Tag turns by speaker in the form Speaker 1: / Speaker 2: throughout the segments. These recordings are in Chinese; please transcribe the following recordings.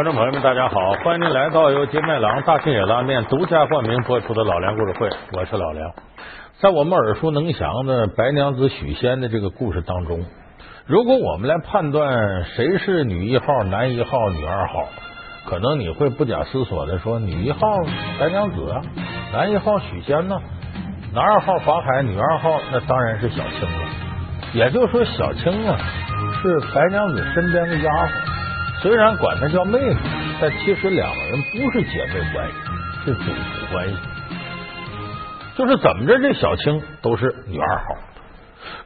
Speaker 1: 观众朋友们，大家好，欢迎您来到由金麦郎大庆野拉面独家冠名播出的老梁故事会，我是老梁。在我们耳熟能详的白娘子许仙的这个故事当中，如果我们来判断谁是女一号、男一号、女二号，可能你会不假思索的说，女一号白娘子啊，男一号许仙呢，男二号法海，女二号那当然是小青了。也就是说，小青啊是白娘子身边的丫鬟，虽然管她叫妹妹，但其实两个人不是姐妹关系，是主仆关系。就是怎么着，这小青都是女二号。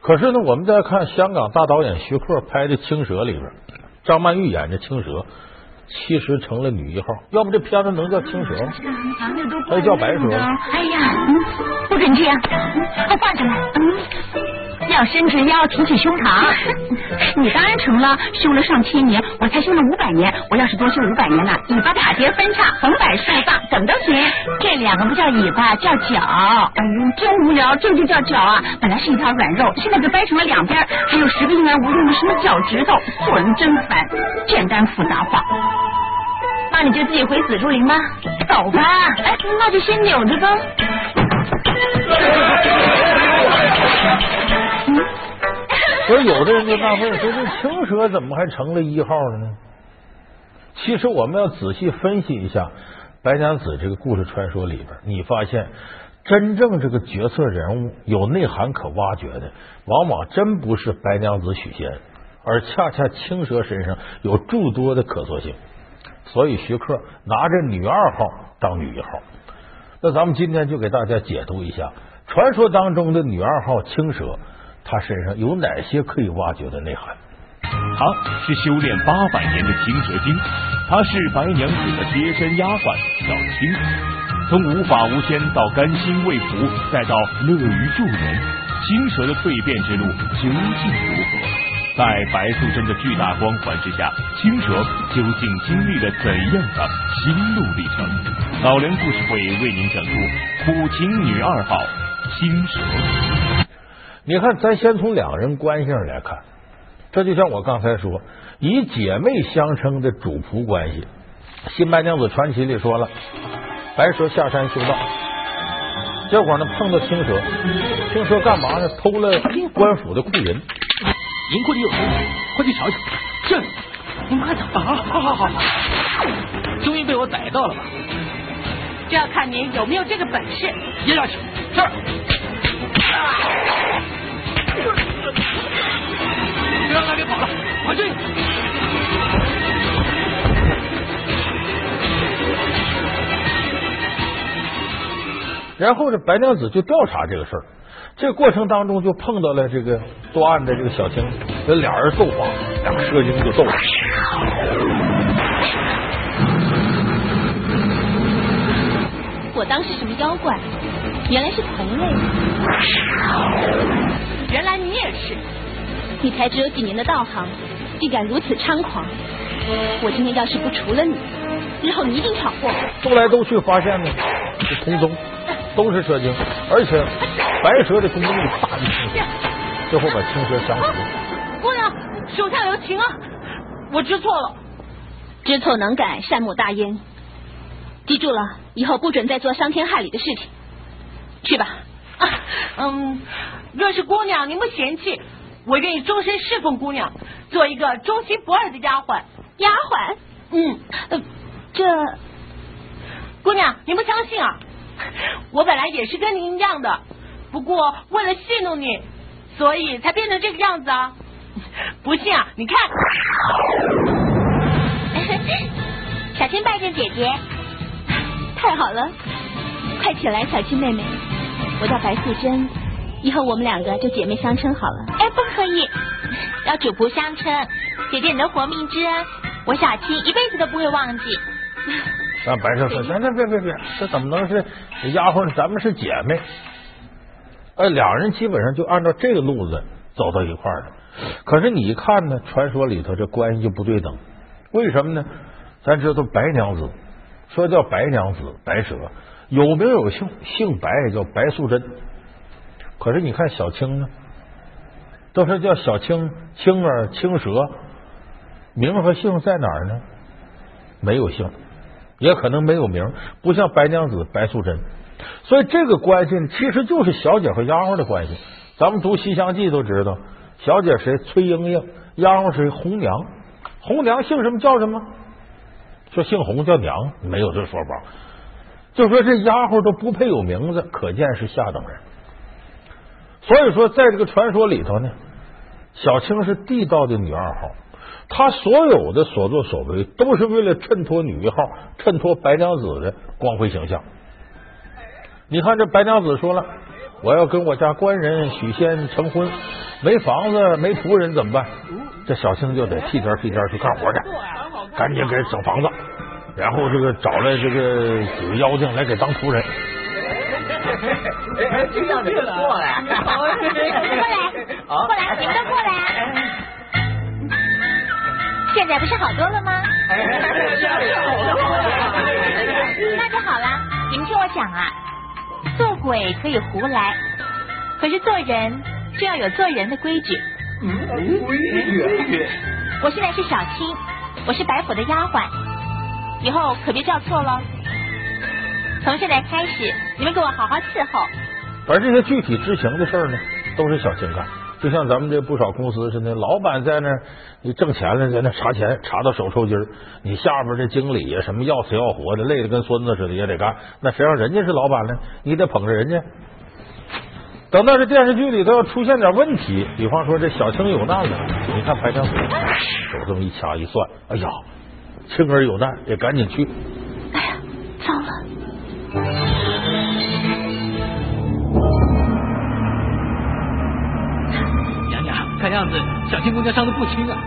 Speaker 1: 可是呢，我们再看香港大导演徐克拍的《青蛇》里边，张曼玉演的青蛇，其实成了女一号。要不这片子能叫青蛇吗？还叫白蛇？
Speaker 2: 哎呀，嗯，不准这样，快放下来。嗯。要伸直腰，挺起胸膛。你当然成了，修了上千年，我才修了五百年。我要是多修五百年呢，尾巴打结分叉，横摆竖放，怎么都行。这两个不叫尾巴，叫脚。哎呦，真无聊，这就叫脚啊！本来是一条软肉，现在被掰成了两边，还有十个用来无用的什么脚趾头，做人真烦。简单复杂化，那你就自己回紫竹林吧。走吧，哎，那就先扭着吧。
Speaker 1: 所以有的人就纳闷说：“这青蛇怎么还成了一号了呢？”其实我们要仔细分析一下白娘子这个故事传说里边，你发现真正这个角色人物有内涵可挖掘的，往往真不是白娘子许仙，而恰恰青蛇身上有诸多的可塑性。所以徐克拿着女二号当女一号。那咱们今天就给大家解读一下传说当中的女二号青蛇。他身上有哪些可以挖掘的内涵？
Speaker 3: 他是修炼八百年的青蛇精，他是白娘子的贴身丫鬟小青。从无法无天到甘心为福，再到乐于助人，青蛇的蜕变之路究竟如何？在白素贞的巨大光环之下，青蛇究竟经历了怎样的心路历程？老梁故事会为您讲述苦情女二号青蛇。
Speaker 1: 你看，咱先从两人关系上来看，这就像我刚才说，以姐妹相称的主仆关系。《新白娘子传奇》里说了，白蛇下山修道，结果呢碰到青蛇，青蛇干嘛呢？偷了官府的库银，
Speaker 4: 银库里有东西，快去瞧瞧。这里，你快走啊！好好好，终于被我逮到了吧？
Speaker 2: 这要看您有没有这个本事。
Speaker 4: 接下去，是。别让他给跑了，快追！
Speaker 1: 然后这白娘子就调查这个事儿，这个过程当中就碰到了这个作案的这个小青，这俩人斗法，俩个蛇精就斗了。
Speaker 2: 我当是什么妖怪？原来是同类，原来你也是。你才只有几年的道行，竟敢如此猖狂！我今天要是不除了你，日后你一定闯祸。
Speaker 1: 斗来斗去，发现呢是同宗，都是蛇精，而且白蛇的功力大于青蛇，最后把青蛇降服。
Speaker 2: 姑娘，手下留情啊！我知错了，知错能改，善莫大焉。记住了，以后不准再做伤天害理的事情。去吧，啊嗯，若是姑娘您不嫌弃，我愿意终身侍奉姑娘，做一个忠心不二的丫鬟。丫鬟，嗯，这姑娘您不相信啊？我本来也是跟您一样的，不过为了戏弄你，所以才变成这个样子啊！不信啊？你看，小青拜见姐姐，太好了，快起来，小青妹妹。我叫白素贞，以后我们两个就姐妹相称好了。哎，不可以，要主仆相称。姐姐你的活命之恩，我小青一辈子都不会忘记。
Speaker 1: 那白蛇说：“那那别别别，这怎么能是丫鬟？咱们是姐妹。”呃，两人基本上就按照这个路子走到一块儿了。可是你一看呢，传说里头这关系就不对等。为什么呢？咱知道白娘子，说叫白娘子，白蛇。有名有姓，姓白叫白素贞。可是你看小青呢，都是叫小青、青儿、青蛇，名和姓在哪儿呢？没有姓，也可能没有名，不像白娘子白素贞。所以这个关系呢其实就是小姐和丫鬟的关系。咱们读《西厢记》都知道，小姐谁？崔莺莺，丫鬟谁红娘。红娘姓什么叫什么？说姓红叫娘，没有这说法。就说这丫鬟都不配有名字，可见是下等人。所以说，在这个传说里头呢，小青是地道的女二号，她所有的所作所为都是为了衬托女一号，衬托白娘子的光辉形象。你看这白娘子说了，我要跟我家官人许仙成婚，没房子没仆人怎么办？这小青就得替天替天去干活去，赶紧给整房子，然后这个找来这个几个妖精来给当仆人。
Speaker 5: 哎，这样子过来，
Speaker 6: 过来，过来，你们都过来。现在不是好多了吗？那就好了。你们听我讲啊，做鬼可以胡来，可是做人就要有做人的规矩。
Speaker 5: 规矩。
Speaker 6: 我现在是小青，我是白府的丫鬟，以后可别叫错了。从现在开始，你们给我好好伺候。
Speaker 1: 而这些具体执行的事儿呢，都是小青干。就像咱们这不少公司似的，老板在那儿你挣钱了，在那查钱，查到手抽筋儿。你下边这经理呀，什么要死要活的，累得跟孙子似的，也得干。那谁让人家是老板呢？你得捧着人家。等到这电视剧里头要出现点问题，比方说这小青有难了，你看白娘子手这么一掐一算，哎呀，青儿有难，得赶紧去。
Speaker 2: 哎呀，糟了！
Speaker 4: 娘娘，看样子小青姑娘伤的不轻啊。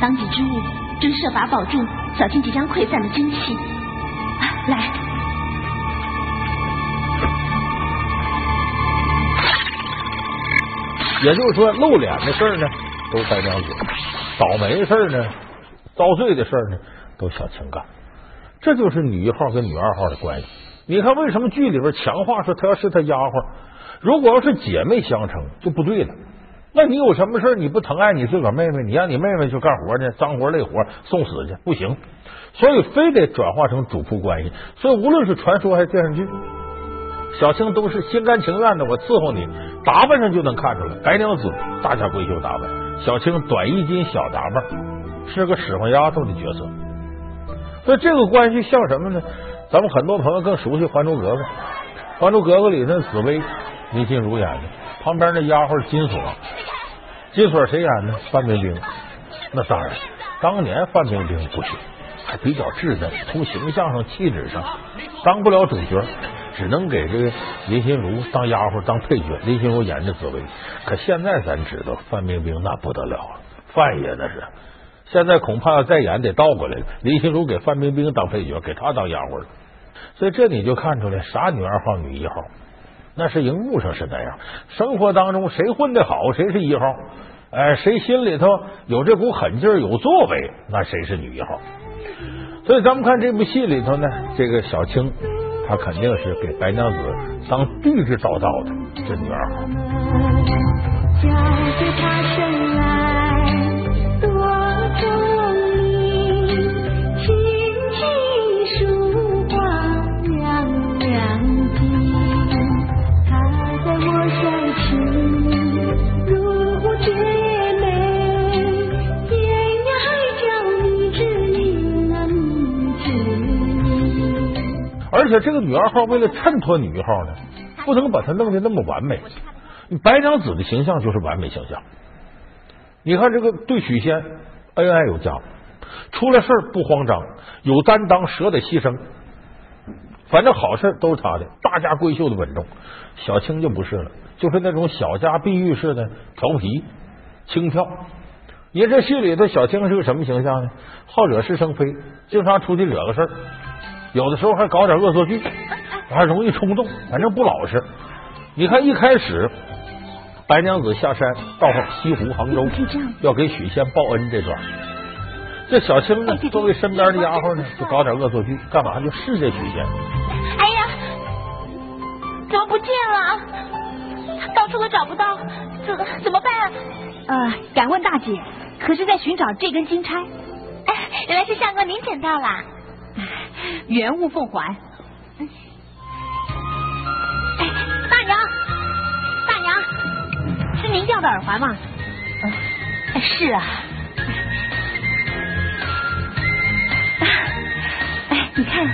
Speaker 2: 当机之物，正设法保住小青即将溃散的真气。啊，来，
Speaker 1: 也就是说，露脸的事儿呢，都是白娘子；倒霉的事儿呢，遭罪的事儿呢，都小青干。这就是女一号跟女二号的关系。你看，为什么剧里边强化说她要是她丫鬟？如果要是姐妹相称，就不对了。那你有什么事你不疼爱你自个儿妹妹，你让你妹妹去干活去，脏活累活送死去不行。所以非得转化成主仆关系。所以无论是传说还是电视剧，小青都是心甘情愿的，我伺候你。打扮上就能看出来，白娘子大家闺秀打扮，小青短衣襟小打扮，是个使唤丫头的角色。所以这个关系像什么呢？咱们很多朋友更熟悉《还珠格格》，《还珠格格》里那紫薇林心如演的，旁边那丫鬟金锁，金锁谁演的？范冰冰。那当然，当年范冰冰不行，还比较稚嫩，从形象上、气质上当不了主角。只能给这个林心如当丫鬟当配角，林心如演的紫薇。可现在咱知道范冰冰那不得了了，范爷那是。现在恐怕再演得倒过来了，林心如给范冰冰当配角，给她当丫鬟了。所以这你就看出来啥女二号女一号，那是荧幕上是那样，生活当中谁混得好谁是一号，哎，谁心里头有这股狠劲儿有作为，那谁是女一号。所以咱们看这部戏里头呢，这个小青。她肯定是给白娘子当地质找到的，这女二号。且这个女二号为了衬托女一号呢，不能把她弄得那么完美。白娘子的形象就是完美形象。你看这个对许仙恩爱有加，出了事不慌张，有担当，舍得牺牲。反正好事都是他的，大家闺秀的稳重。小青就不是了，就是那种小家碧玉似的调皮轻佻。你这戏里头小青是个什么形象呢？好惹是生非，经常出去惹个事儿。有的时候还搞点恶作剧，还容易冲动，反正不老实。你看一开始，白娘子下山到西湖杭州，要给许仙报恩这段，这小青呢，作为身边的丫鬟呢，就搞点恶作剧，干嘛？就试这许仙。
Speaker 6: 哎呀，怎么不见了？到处都找不到，怎怎么办？
Speaker 2: 呃，敢问大姐，可是在寻找这根金钗？
Speaker 6: 哎原来是相公您捡到了。
Speaker 2: 原物奉还。
Speaker 6: 哎，大娘，大娘，是您掉的耳环吗？
Speaker 2: 是啊。哎，你看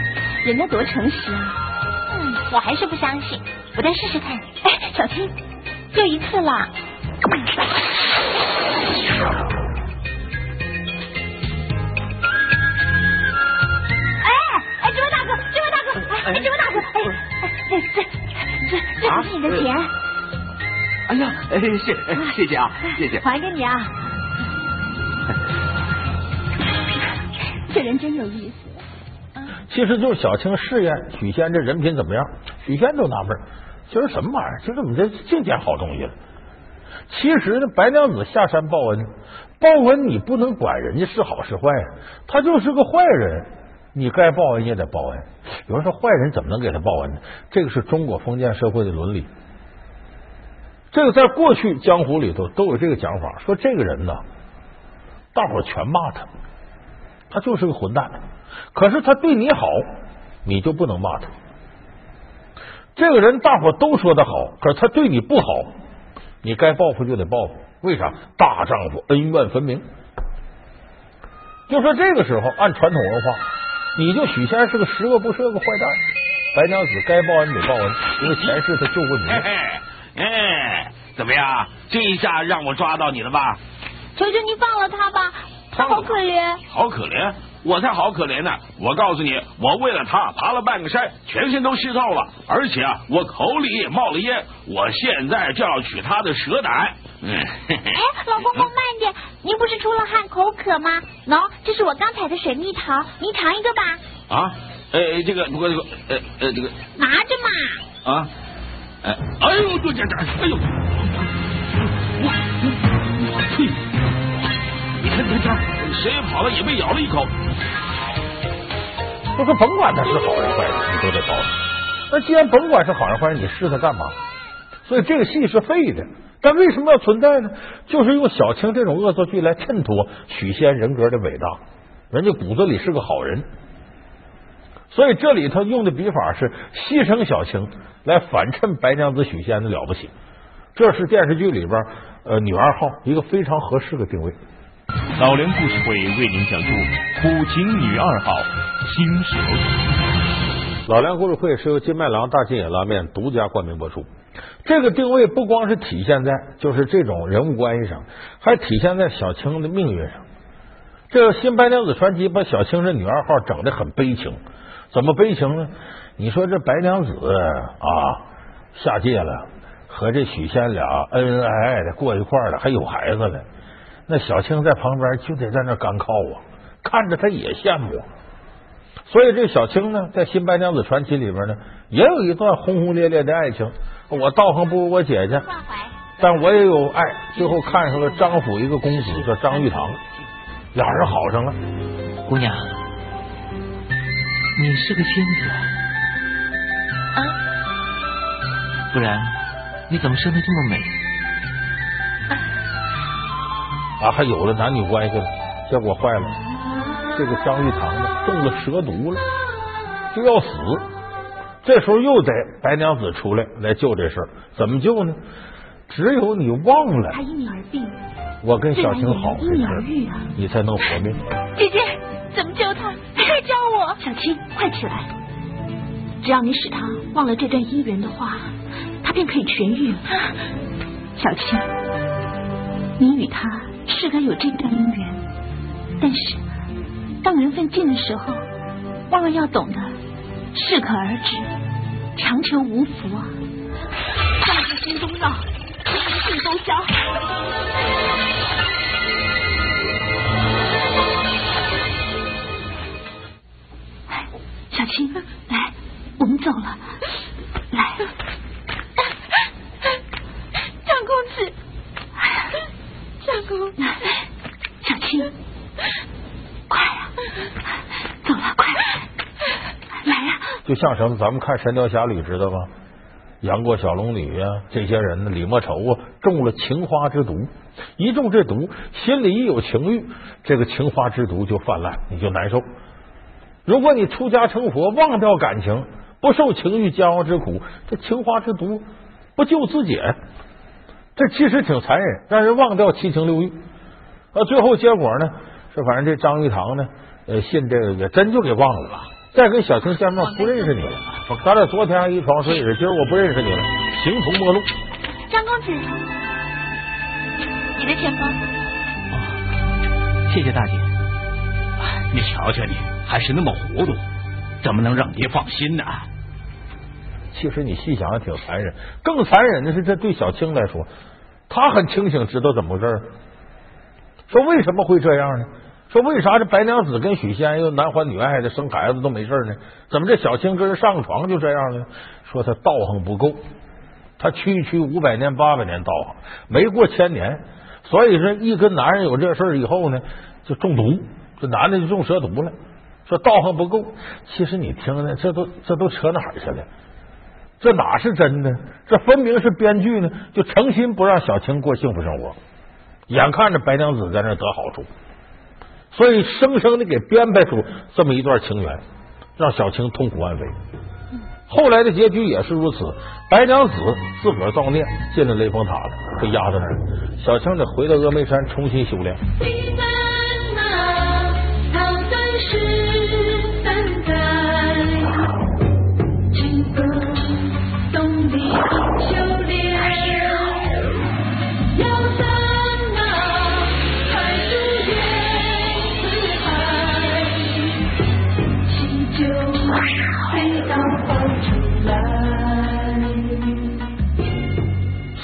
Speaker 2: 人家多诚实啊！
Speaker 6: 嗯，我还是不相信，我再试试看。
Speaker 2: 哎，小青，
Speaker 6: 就一次了。哎哎，这位大哥，哎哎，这这这这不是你的钱。
Speaker 5: 哎呀，哎，谢谢谢啊，谢谢。
Speaker 2: 还给你啊！这人真有意思。
Speaker 1: 其实就是小青试验许仙这人品怎么样，许仙都纳闷，今儿什么玩意儿？今儿怎么这净捡好东西了？其实呢，白娘子下山报恩，报恩你不能管人家是好是坏，他就是个坏人，你该报恩也得报恩。有人说坏人怎么能给他报恩呢？这个是中国封建社会的伦理。这个在过去江湖里头都有这个讲法，说这个人呢，大伙全骂他，他就是个混蛋。可是他对你好，你就不能骂他。这个人大伙都说他好，可是他对你不好，你该报复就得报复。为啥？大丈夫恩怨分明。就说这个时候，按传统文化，你就许仙是个十恶不赦个坏蛋，白娘子该报恩得报恩，因为前世他救过你。
Speaker 7: 哎，怎么样？这一下让我抓到你了吧？
Speaker 6: 求求你放了他吧，他好可怜。
Speaker 7: 好可怜？我才好可怜呢！我告诉你，我为了他爬了半个山，全身都湿透了，而且啊，我口里也冒了烟。我现在就要取他的蛇胆。
Speaker 6: 嗯，哎，老公公慢点，您不是出了汗口渴吗？喏，这是我刚采的水蜜桃，您尝一个吧。
Speaker 7: 啊，呃，这个不过这个呃呃这个
Speaker 6: 拿着嘛。
Speaker 7: 啊，哎，哎呦，这这这，哎呦，我我呸！你看你看，谁跑了也被咬了一口。
Speaker 1: 就说甭管他是好人坏人，你都得报复。那既然甭管是好人坏人，你试他干嘛？所以这个戏是废的。但为什么要存在呢？就是用小青这种恶作剧来衬托许仙人格的伟大。人家骨子里是个好人，所以这里头用的笔法是牺牲小青来反衬白娘子许仙的了不起。这是电视剧里边呃女二号一个非常合适的定位。
Speaker 3: 老梁故事会为您讲述苦情女二号青蛇。
Speaker 1: 老梁故事会是由金麦郎大金野拉面独家冠名播出。这个定位不光是体现在就是这种人物关系上，还体现在小青的命运上。这《新白娘子传奇》把小青这女二号整的很悲情，怎么悲情呢？你说这白娘子啊下界了，和这许仙俩恩恩爱爱的过一块了，还有孩子了。那小青在旁边就得在那干靠啊，看着他也羡慕。所以这小青呢，在《新白娘子传奇》里边呢，也有一段轰轰烈烈的爱情。我道行不如我姐姐，但我也有爱。最后看上了张府一个公子，叫张玉堂，俩人好上了。
Speaker 4: 姑娘，你是个仙子
Speaker 6: 啊？
Speaker 4: 不然你怎么生的这么美？
Speaker 1: 啊，还有了男女关系了，结果坏了。这个张玉堂呢，中了蛇毒了，就要死。这时候又得白娘子出来来救这事儿，怎么救呢？只有你忘了
Speaker 2: 他因你而病，
Speaker 1: 我跟小青好
Speaker 2: 因你而愈啊，
Speaker 1: 你才能活命。
Speaker 6: 姐姐，怎么救他？快教我！
Speaker 2: 小青，快起来！只要你使他忘了这段姻缘的话，他便可以痊愈。小青，你与他是该有这段姻缘，但是当缘分尽的时候，万万要懂得适可而止，强求无福啊！放在心中绕，一定都消。小青，来，我们走了。来，
Speaker 6: 长公子，长公子，
Speaker 2: 小青，快呀、走了，快来呀、
Speaker 1: 就像什么？咱们看《神雕侠侣》知道吗？杨过、小龙女啊，这些人呢，李莫愁啊，中了情花之毒。一中这毒，心里一有情欲，这个情花之毒就泛滥，你就难受。如果你出家成佛，忘掉感情，不受情欲煎熬之苦，这情花之毒不救自解？这其实挺残忍，让人忘掉七情六欲。啊，最后结果呢，是反正这张玉堂呢，呃，信这个也真就给忘了吧。再跟小青见面，不认识你了。咱俩昨天还一床睡着，今儿我不认识你了，形同陌路。
Speaker 6: 张公子，你的钱包。
Speaker 4: 谢谢大姐。
Speaker 5: 你瞧瞧你，还是那么糊涂，怎么能让爹放心呢？
Speaker 1: 其实你细想也挺残忍，更残忍的是，这对小青来说，他很清醒，知道怎么回事。说为什么会这样呢？说为啥这白娘子跟许仙又男欢女爱的生孩子都没事呢？怎么这小青跟人上床就这样呢？说他道行不够，他区区五百年八百年道行，没过千年，所以说一跟男人有这事以后呢，就中毒，这男的就中蛇毒了。说道行不够，其实你听呢，这都这都扯哪儿去了？这哪是真的？这分明是编剧呢，就诚心不让小青过幸福生活，眼看着白娘子在那得好处。所以，生生的给编排出这么一段情缘，让小青痛苦万分。后来的结局也是如此，白娘子自个儿造孽进了雷峰塔了，被压在那儿。小青得回到峨眉山重新修炼。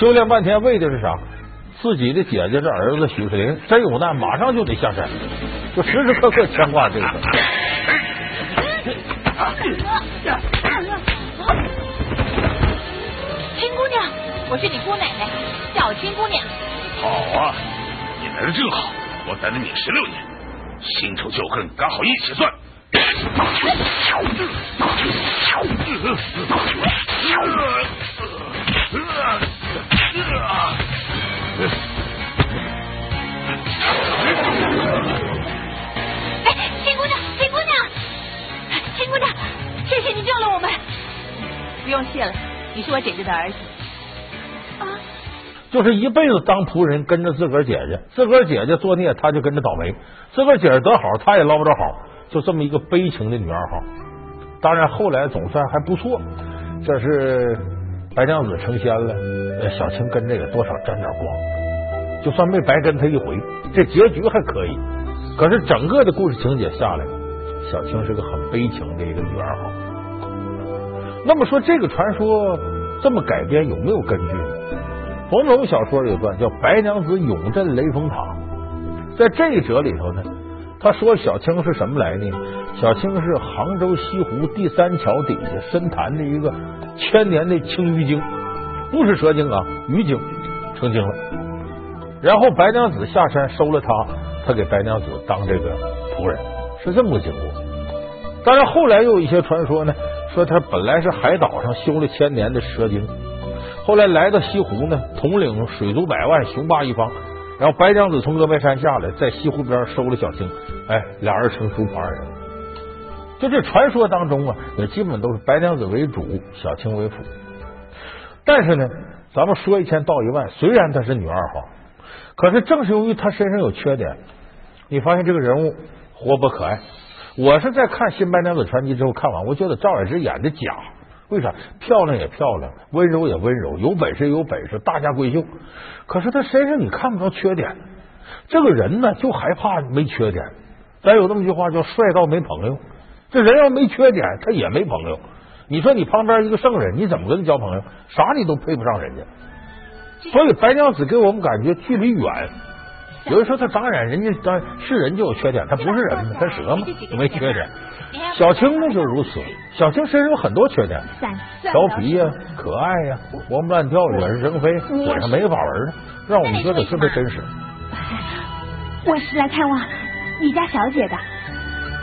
Speaker 1: 修炼半天为的是啥？自己的姐姐这儿子许世林真有难，马上就得下山，就时时刻刻牵挂这个。
Speaker 6: 青姑娘，我是你姑奶奶，叫我青姑娘。
Speaker 7: 好啊，你来的正好，我等了你十六年，新仇旧恨刚好一起算。
Speaker 6: 哎，秦姑娘，秦姑娘，秦姑娘，谢谢你救了我们。不用谢了，你是我姐姐的儿子。啊，
Speaker 1: 就是一辈子当仆人，跟着自个儿姐姐，自个儿姐姐作孽，他就跟着倒霉；自个儿姐姐得好，他也捞不着好，就这么一个悲情的女二号。当然后来总算还不错，这是白娘子成仙了，小青跟这个多少沾点光，就算没白跟他一回，这结局还可以。可是整个的故事情节下来，小青是个很悲情的一个女二号。那么说这个传说这么改编有没有根据呢？冯龙小说里有段叫《白娘子永镇雷峰塔》，在这一折里头呢，他说小青是什么来历呢？小青是杭州西湖第三桥底下深潭的一个千年的青鱼精，不是蛇精啊，鱼精成精了。然后白娘子下山收了他，他给白娘子当这个仆人，是这么个经过。当然后来又有一些传说呢，说他本来是海岛上修了千年的蛇精，后来来到西湖呢，统领水族百万，雄霸一方。然后白娘子从峨眉山下来，在西湖边收了小青，哎，俩人成叔仆二人。就这传说当中啊，也基本都是白娘子为主，小青为辅。但是呢，咱们说一千道一万，虽然她是女二号，可是正是由于她身上有缺点，你发现这个人物活泼可爱。我是在看《新白娘子传奇》之后看完，我觉得赵雅芝演的假。为啥？漂亮也漂亮，温柔也温柔，有本事有本事，大家闺秀。可是她身上你看不着缺点。这个人呢，就害怕没缺点。咱有这么句话叫“帅到没朋友”。这人要没缺点，他也没朋友。你说你旁边一个圣人，你怎么跟他交朋友？啥你都配不上人家。所以白娘子给我们感觉距离远。有人说他当然，人家当是人就有缺点，他不是人吗？他蛇吗？没缺点。小青呢就如此，小青身上有很多缺点，调皮呀，可爱呀，活蹦乱跳，惹是生非，嘴上没法纹，让我们觉得特别真实。
Speaker 2: 我是来看望你家小姐的。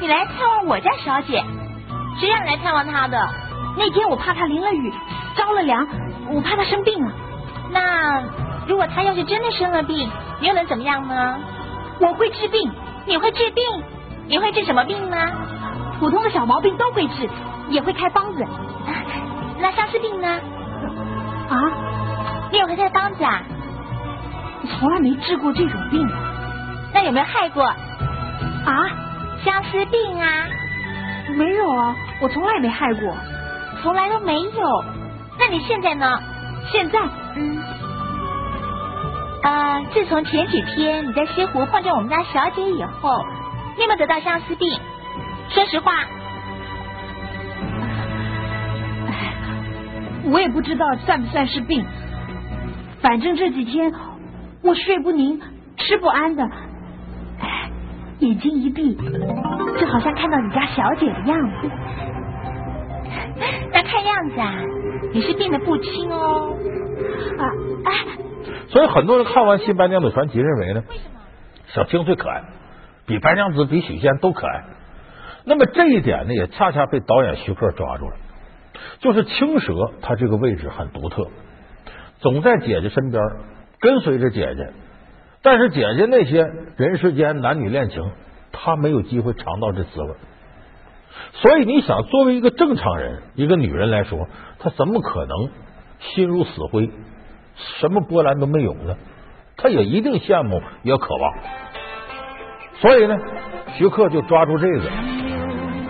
Speaker 6: 你来探望我家小姐，谁让你来探望她的？
Speaker 2: 那天我怕她淋了雨，着了凉，我怕她生病了。
Speaker 6: 那如果他要是真的生了病，你又能怎么样呢？
Speaker 2: 我会治病，
Speaker 6: 你会治病？你会治什么病呢？
Speaker 2: 普通的小毛病都会治，也会开方子。
Speaker 6: 那相思病呢？
Speaker 2: 啊？
Speaker 6: 你也会开方子啊？
Speaker 2: 从来没治过这种病。
Speaker 6: 那有没有害过？
Speaker 2: 啊？
Speaker 6: 相思病啊？
Speaker 2: 没有啊，我从来没害过，
Speaker 6: 从来都没有。那你现在呢？
Speaker 2: 现在？
Speaker 6: 嗯。呃，自从前几天你在西湖碰见我们家小姐以后，你有没有得到相思病？说实话。
Speaker 2: 我也不知道算不算是病，反正这几天我睡不宁，吃不安的，眼睛一闭，就好像看到你家小姐的样子。
Speaker 6: 那看样子啊，你是病得不轻哦。啊，哎。
Speaker 1: 所以很多人看完《新白娘子传奇》认为呢，小青最可爱，比白娘子、比许仙都可爱。那么这一点呢，也恰恰被导演徐克抓住了。就是青蛇，它这个位置很独特，总在姐姐身边跟随着姐姐，但是姐姐那些人世间男女恋情，她没有机会尝到这滋味。所以你想，作为一个正常人，一个女人来说，她怎么可能心如死灰，什么波澜都没有呢？他也一定羡慕，也渴望。所以呢，徐克就抓住这个，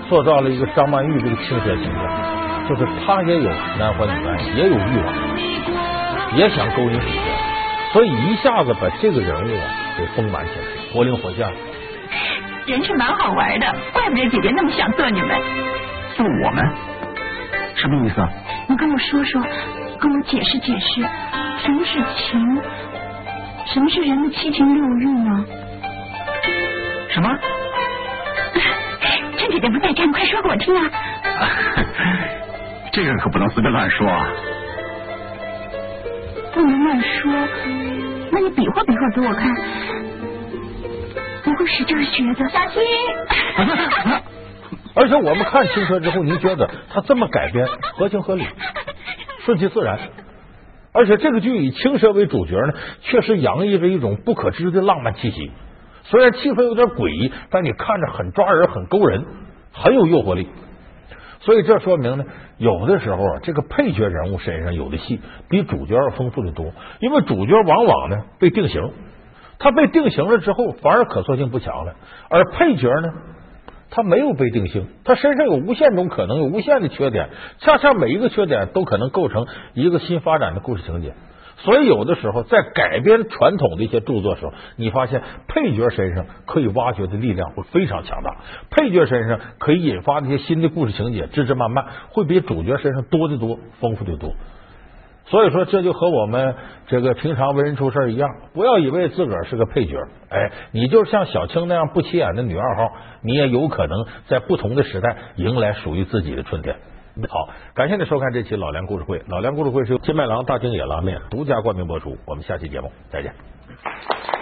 Speaker 1: 塑造了一个张曼玉这个青蛇形象。就是他也有男欢女爱，也有欲望，也想勾引许仙，所以一下子把这个人物啊给丰满起来，活灵活现。
Speaker 2: 人是蛮好玩的，怪不得姐姐那么想做你们。
Speaker 5: 做我们？什么意思？
Speaker 2: 你跟我说说，跟我解释解释，什么是情？什么是人的七情六欲呢？
Speaker 5: 什么？
Speaker 2: 趁姐姐不在家，你快说给我听啊！
Speaker 5: 这个可不能随便乱说啊。
Speaker 2: 不能乱说，那你比划比划给我看。不会是这个学的？
Speaker 6: 小心。
Speaker 1: 而且我们看青蛇之后，您觉得他这么改编合情合理，顺其自然。而且这个剧以青蛇为主角呢，确实洋溢着一种不可知的浪漫气息。虽然气氛有点诡异，但你看着很抓人，很勾人，很有诱惑力。所以这说明呢，有的时候啊，这个配角人物身上有的戏比主角要丰富的多，因为主角往往呢被定型，他被定型了之后，反而可塑性不强了，而配角呢，他没有被定性，他身上有无限种可能，有无限的缺点，恰恰每一个缺点都可能构成一个新发展的故事情节。所以，有的时候在改编传统的一些著作时候，你发现配角身上可以挖掘的力量会非常强大，配角身上可以引发那些新的故事情节，枝枝蔓蔓会比主角身上多得多，丰富的多。所以说，这就和我们这个平常为人处事一样，不要以为自个儿是个配角，哎，你就像小青那样不起眼的女二号，你也有可能在不同的时代迎来属于自己的春天。好，感谢您收看这期老梁故事会。老梁故事会是由金麦郎大京野拉面独家冠名播出。我们下期节目再见。